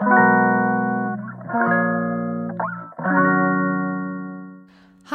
は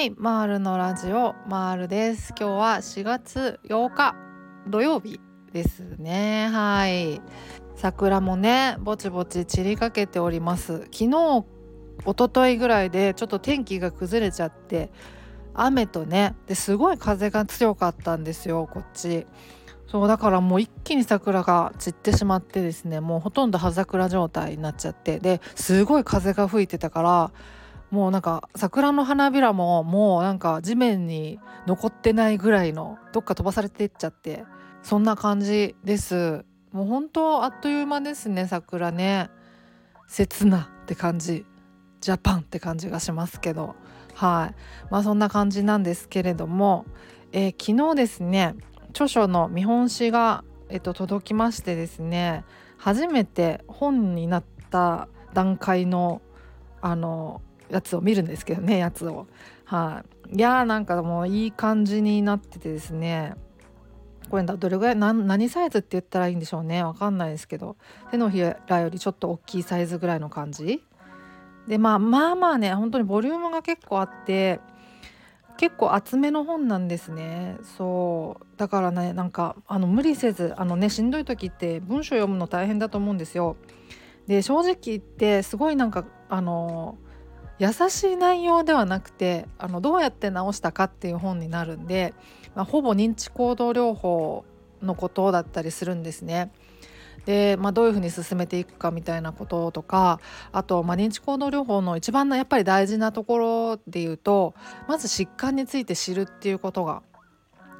いマールのラジオマールです。今日は4月8日土曜日ですね。はい。桜もねぼちぼち散りかけております。昨日一昨日ぐらいでちょっと天気が崩れちゃって雨とねですごい風が強かったんですよこっち。そうだからもう一気に桜が散ってしまってですねもうほとんど葉桜状態になっちゃってですごい風が吹いてたからもうなんか桜の花びらももうなんか地面に残ってないぐらいのどっか飛ばされていっちゃってそんな感じです。もう本当あっという間ですね桜ね。切なって感じ。ジャパンって感じがしますけど。はい。まあそんな感じなんですけれども、えー、昨日ですね著書の見本誌が、えっと、届きましてですね初めて本になった段階のあのやつを見るんですけどねやつを。はい。いやーなんかもういい感じになっててですねこれどれぐらい何サイズって言ったらいいんでしょうねわかんないですけど手のひらよりちょっと大きいサイズぐらいの感じ。でまあまあまあね本当にボリュームが結構あって結構厚めの本なんですね。そう。だからねなんかあの無理せずあのねしんどい時って文章読むの大変だと思うんですよ。で正直言ってすごいなんかあの優しい内容ではなくてあのどうやって治したかっていう本になるんで、まあ、ほぼ認知行動療法のことだったりするんですね。で、まあ、どういうふうに進めていくかみたいなこととかあと、まあ、認知行動療法の一番のやっぱり大事なところで言うとまず疾患について知るっていうことが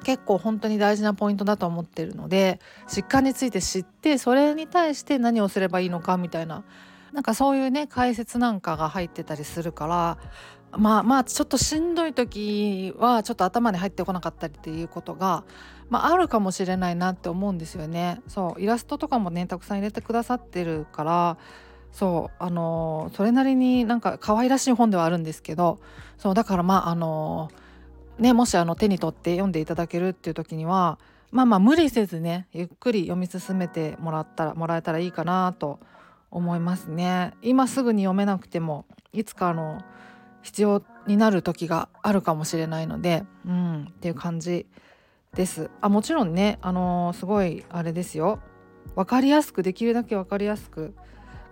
結構本当に大事なポイントだと思ってるので疾患について知ってそれに対して何をすればいいのかみたいななんかそういうね解説なんかが入ってたりするからまあまあちょっとしんどい時はちょっと頭に入ってこなかったりっていうことが、まあ、あるかもしれないなって思うんですよね。そうイラストとかもねたくさん入れてくださってるからそうあのそれなりになんか可愛らしい本ではあるんですけどそうだからまああのねもしあの手に取って読んでいただけるっていう時にはまあまあ無理せずねゆっくり読み進めてもらったらもらえたらいいかなと思いますね今すぐに読めなくてもいつかあの必要になる時があるかもしれないのでうんっていう感じです。あもちろんねあのー、すごいあれですよ。分かりやすくできるだけ分かりやすく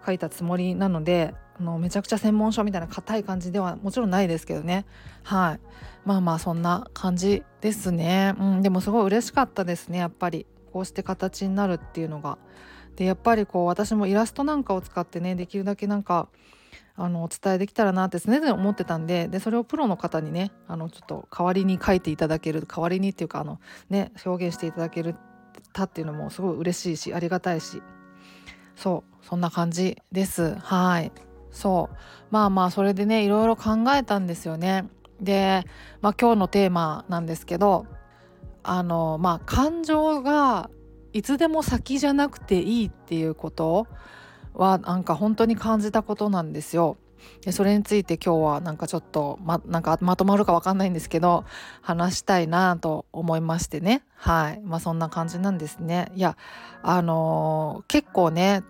書いたつもりなのであのめちゃくちゃ専門書みたいな硬い感じではもちろんないですけどね。はい。まあまあそんな感じですね、うん、でもすごい嬉しかったですねやっぱり。こうして形になるっていうのが。でやっぱりこう私もイラストなんかを使ってねできるだけなんかあのお伝えできたらなって常々思ってたんででそれをプロの方にねあのちょっと代わりに書いていただける代わりにっていうかあの、ね、表現していただけるたっていうのもすごい嬉しいしありがたいし。そうそんな感じです。はい。そう。まあまあそれでねいろいろ考えたんですよね。で、まあ、今日のテーマなんですけどあのまあ感情がいつでも先じゃなくていいっていうことはなんか本当に感じたことなんですよ。でそれについて今日はなんかちょっとまなんかまとまるか分かんないんですけど話したいなと思いましてねはいまあそんな感じなんですね。いやあのー、結構ね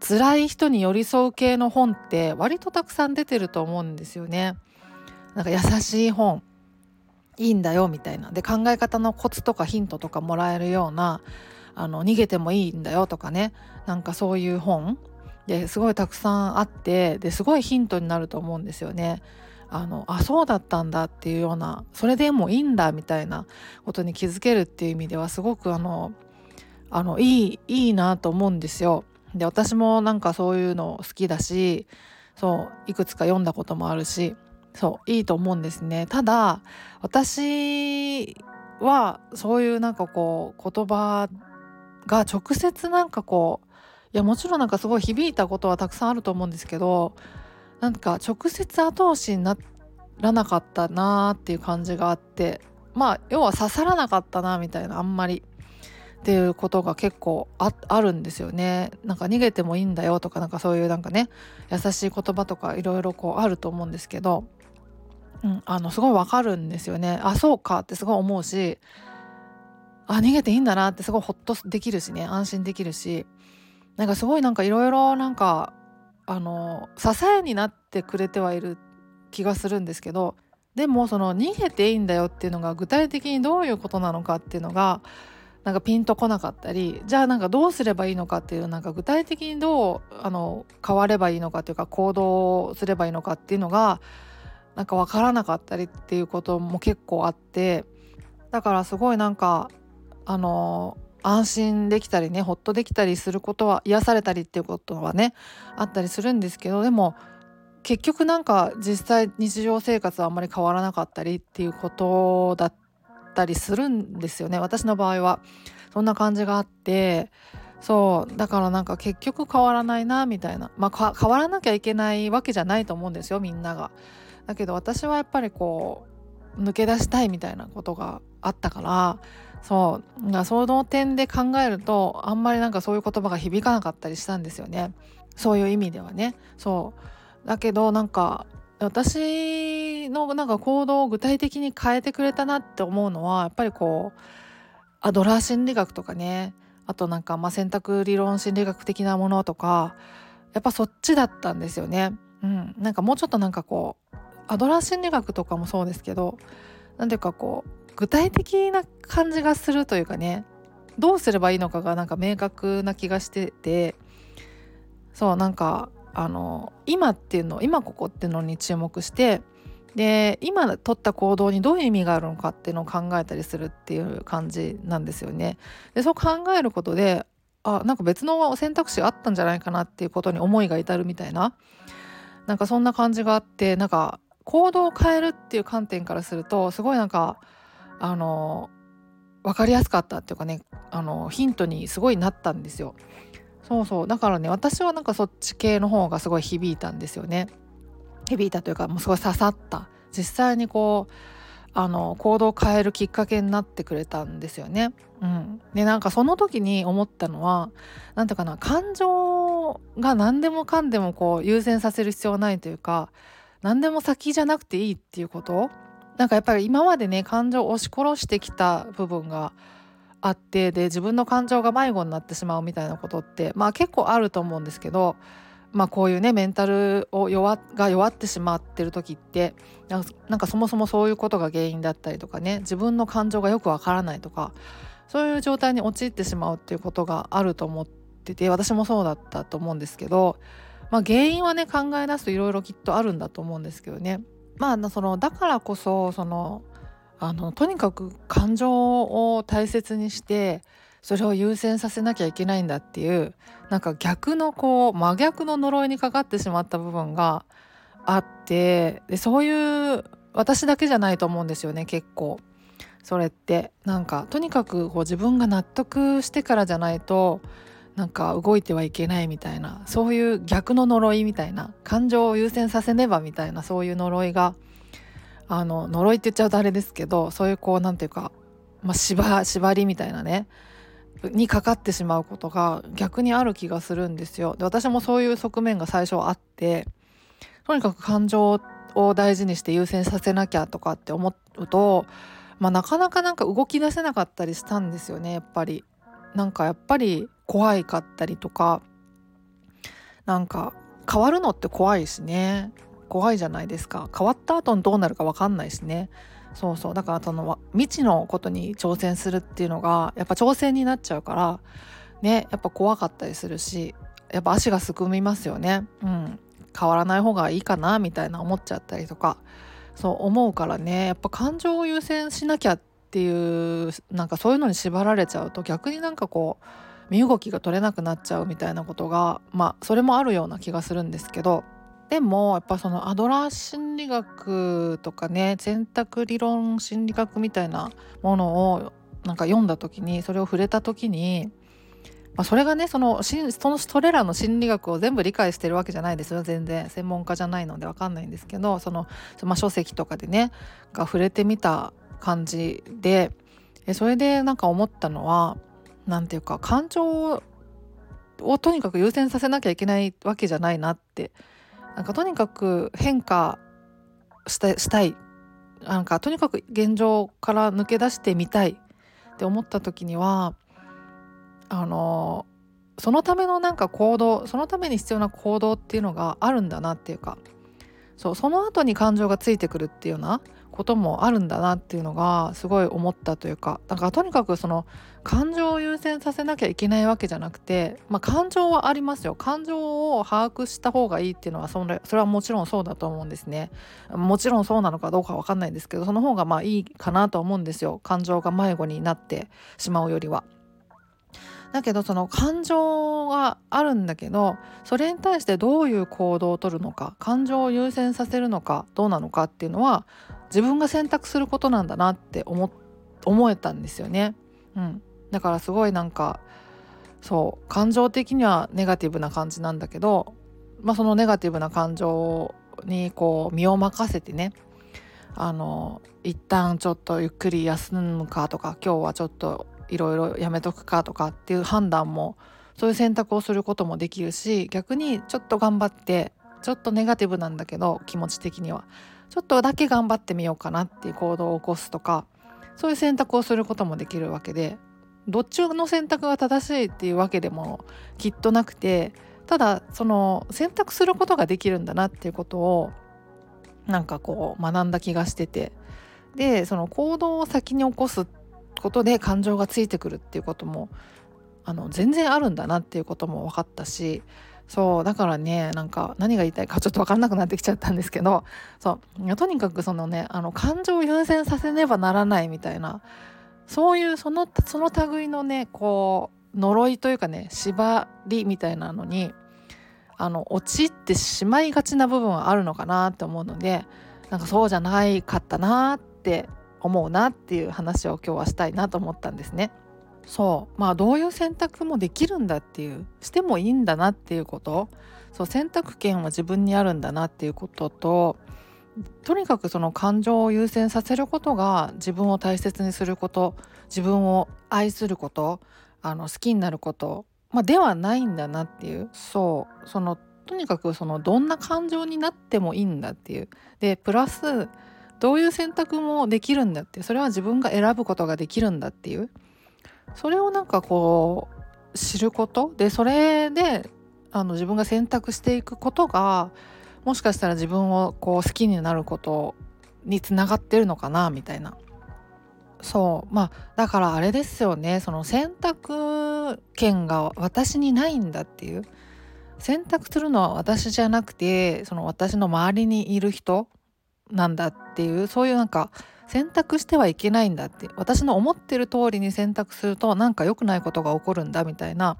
辛い人に寄り添う系の本って割とたくさん出てると思うんですよね。なんか優しい本いいんだよみたいなで考え方のコツとかヒントとかもらえるようなあの逃げてもいいんだよとかねなんかそういう本ですごいたくさんあってですごいヒントになると思うんですよね。あのあそうだったんだっていうようなそれでもいいんだみたいなことに気づけるっていう意味ではすごくあのあのいいいいなと思うんですよ。で私もなんかそういうの好きだしそういくつか読んだこともあるしそういいと思うんですね。ただ私はそういうなんかこう言葉が直接なんかこういやもちろんなんかすごい響いたことはたくさんあると思うんですけどなんか直接後押しにならなかったなーっていう感じがあってまあ要は刺さらなかったなみたいなあんまりっていうことが結構あるんですよね。なんか逃げてもいいんだよとかなんかそういうなんかね優しい言葉とかいろいろこうあると思うんですけど、うん、あのすごいわかるんですよね。あそうかってすごい思うしあ逃げていいんだなってすごいホッとできるしね安心できるしなんかすごいなんかいろいろなんかあの支えになってくれてはいる気がするんですけどでもその逃げていいんだよっていうのが具体的にどういうことなのかっていうのがなんかピンとこなかったりじゃあなんかどうすればいいのかっていうなんか具体的にどうあの変わればいいのかっていうか行動すればいいのかっていうのがなんか分からなかったりっていうことも結構あってだからすごいなんかあの安心できたりねほっとできたりすることは癒されたりっていうことはねあったりするんですけどでも結局なんか実際日常生活はあんまり変わらなかったりっていうことだったりするんですよね。私の場合は。そんな感じがあってそう。だからなんか結局変わらないなみたいな。まあ変わらなきゃいけないわけじゃないと思うんですよみんなが。だけど私はやっぱりこう抜け出したいみたいなことがあったからそう。だその点で考えるとあんまりなんかそういう言葉が響かなかったりしたんですよね。そういう意味ではね。そう。だけどなんか私のなんか行動を具体的に変えてくれたなって思うのはやっぱりこうアドラー心理学とかね。あとなんかまあ選択理論心理学的なものとかやっぱそっちだったんですよね。うん、なんかもうちょっとなんかこうアドラー心理学とかもそうですけど何ていうかこう具体的な感じがするというかねどうすればいいのかがなんか明確な気がしててそうなんかあの今っていうの今ここっていうのに注目してで今取った行動にどういう意味があるのかっていうのを考えたりするっていう感じなんですよね。でそう考えることであなんか別の選択肢があったんじゃないかなっていうことに思いが至るみたいななんかそんな感じがあってなんか行動を変えるっていう観点からするとすごいなんかあの分かりやすかったっていうかねあのヒントにすごいなったんですよ。そうそうだからね私はなんかそっち系の方がすごい響いたんですよね。響いたというかもうすごい刺さった実際にこうあの行動を変えるきっかけになってくれたんですよね。うん、でなんかその時に思ったのは何ていうかな感情が何でもかんでもこう優先させる必要はないというか何でも先じゃなくていいっていうことなんかやっぱり今までね感情を押し殺してきた部分があってで自分の感情が迷子になってしまうみたいなことってまあ結構あると思うんですけどまあこういうねメンタルを弱が弱ってしまってる時ってなんかそもそもそういうことが原因だったりとかね自分の感情がよくわからないとかそういう状態に陥ってしまうっていうことがあると思ってて私もそうだったと思うんですけど、まあ、原因はね考え出すといろいろきっとあるんだと思うんですけどね。まあそのだからこそそのあのとにかく感情を大切にしてそれを優先させなきゃいけないんだっていうなんか逆のこう真逆の呪いにかかってしまった部分があってでそういう私だけじゃないと思うんですよね結構。それって。なんかとにかくこう自分が納得してからじゃないとなんか動いてはいけないみたいなそういう逆の呪いみたいな感情を優先させねばみたいなそういう呪いがあの呪いって言っちゃうとあれですけどそういうこう何て言うか、まあ、縛縛りみたいなねにかかってしまうことが逆にある気がするんですよ。で私もそういう側面が最初あってとにかく感情を大事にして優先させなきゃとかって思うと、まあ、なかなかなんか動き出せなかったりしたんですよねやっぱり。なんかやっぱり怖いかったりとかなんか変わるのって怖いしね。怖いじゃないですか。変わった後にどうなるか分かんないしね。そうそう。だからその未知のことに挑戦するっていうのがやっぱ挑戦になっちゃうからねやっぱ怖かったりするしやっぱ足がすくみますよね。うん。変わらない方がいいかなみたいな思っちゃったりとかそう思うからね。やっぱ感情を優先しなきゃっていうなんかそういうのに縛られちゃうと逆になんかこう身動きが取れなくなっちゃうみたいなことがまあそれもあるような気がするんですけどでもやっぱそのアドラー心理学とかね選択理論心理学みたいなものをなんか読んだ時にそれを触れた時に、まあ、それがねそのそのそれらの心理学を全部理解してるわけじゃないですよ。全然。専門家じゃないので分かんないんですけどその、まあ、書籍とかでねが触れてみた感じでそれでなんか思ったのは何て言うか感情をとにかく優先させなきゃいけないわけじゃないなってなんかとにかく変化したいなんかとにかく現状から抜け出してみたいって思った時にはあのそのためのなんか行動そのために必要な行動っていうのがあるんだなっていうかそうその後に感情がついてくるっていうようなこともあるんだなっていうのがすごい思ったというかだからとにかくその感情を優先させなきゃいけないわけじゃなくて、まあ、感情はありますよ。感情を把握した方がいいっていうのはそれそれはもちろんそうだと思うんですね。もちろんそうなのかどうかわかんないんですけどその方がまあいいかなと思うんですよ。感情が迷子になってしまうよりは。だけどその感情があるんだけどそれに対してどういう行動をとるのか感情を優先させるのかどうなのかっていうのは自分が選択することなんだなって思思えたんですよね。うん、だからすごいなんかそう感情的にはネガティブな感じなんだけど、まあ、そのネガティブな感情にこう身を任せてねあの一旦ちょっとゆっくり休むかとか今日はちょっといろいろやめとくかとかっていう判断もそういう選択をすることもできるし逆にちょっと頑張ってちょっとネガティブなんだけど気持ち的には。ちょっとだけ頑張ってみようかなっていう行動を起こすとかそういう選択をすることもできるわけでどっちの選択が正しいっていうわけでもきっとなくてただその選択することができるんだなっていうことをなんかこう学んだ気がしてて。でその行動を先に起こすっことで感情がついてくるっていうこともあの全然あるんだなっていうことも分かったしそうだからねなんか何が言いたいかちょっと分かんなくなってきちゃったんですけどそうとにかくそのねあの感情を優先させねばならないみたいなそういうそのその類のねこう呪いというかね縛りみたいなのにあの陥ってしまいがちな部分はあるのかなって思うのでなんかそうじゃないかったなって思うなっていう話を今日はしたいなと思ったんですね。そう。まあどういう選択もできるんだっていうしてもいいんだなっていうこと。そう選択権は自分にあるんだなっていうことととにかくその感情を優先させることが自分を大切にすること自分を愛することあの好きになること、まあ、ではないんだなっていう。そう。そのとにかくそのどんな感情になってもいいんだっていう。でプラスどういう選択もできるんだってそれは自分が選ぶことができるんだっていう。それをなんかこう知ること。でそれであの自分が選択していくことがもしかしたら自分をこう好きになることにつながってるのかなみたいな。そう。まあだからあれですよね。その選択権が私にないんだっていう。選択するのは私じゃなくてその私の周りにいる人なんだっていうそういうなんか選択してはいけないんだって私の思ってる通りに選択するとなんか良くないことが起こるんだみたいな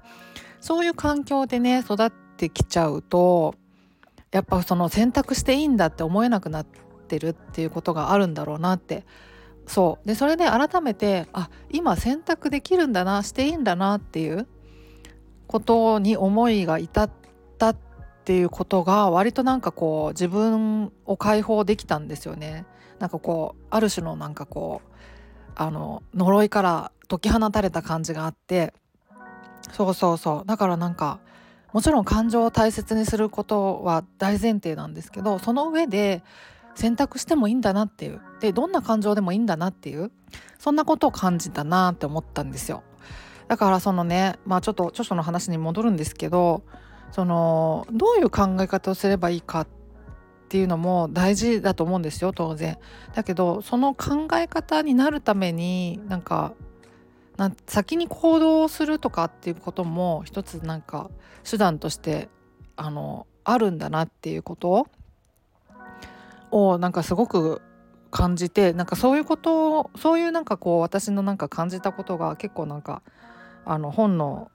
そういう環境でね育ってきちゃうとやっぱその選択していいんだって思えなくなってるっていうことがあるんだろうなって。そう。でそれで改めてあ今選択できるんだなしていいんだなっていうことに思いが至ったってていうことが割となんかこう自分を解放できたんですよね。なんかこうある種のなんかこうあの呪いから解き放たれた感じがあって。そうそうそう。だからなんかもちろん感情を大切にすることは大前提なんですけどその上で選択してもいいんだなっていう。でどんな感情でもいいんだなっていう。そんなことを感じたなって思ったんですよ。だからそのねまあちょっと著書の話に戻るんですけどそのどういう考え方をすればいいかっていうのも大事だと思うんですよ当然。だけどその考え方になるためになんかな先に行動するとかっていうことも一つなんか手段としてあのあるんだなっていうことをなんかすごく感じてなんかそういうことをそういうなんかこう私のなんか感じたことが結構なんかあの本の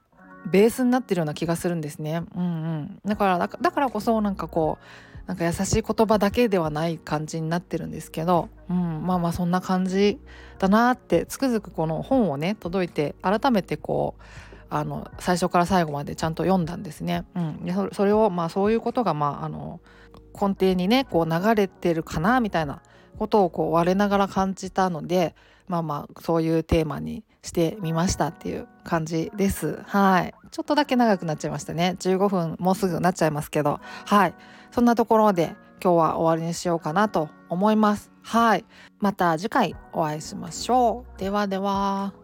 ベースになってるような気がするんですね。うんうん、だからだからこそなんかこうなんか優しい言葉だけではない感じになってるんですけど、うん、まあまあそんな感じだなってつくづくこの本をね届いて改めてこうあの最初から最後までちゃんと読んだんですね。うん、でそれをまあそういうことがまああの根底にねこう流れてるかなみたいなことをこう我ながら感じたのでまあまあそういうテーマにしてみましたっていう感じです。はい。ちょっとだけ長くなっちゃいましたね。15分もうすぐなっちゃいますけど。はい。そんなところで今日は終わりにしようかなと思います。はい。また次回お会いしましょう。ではでは。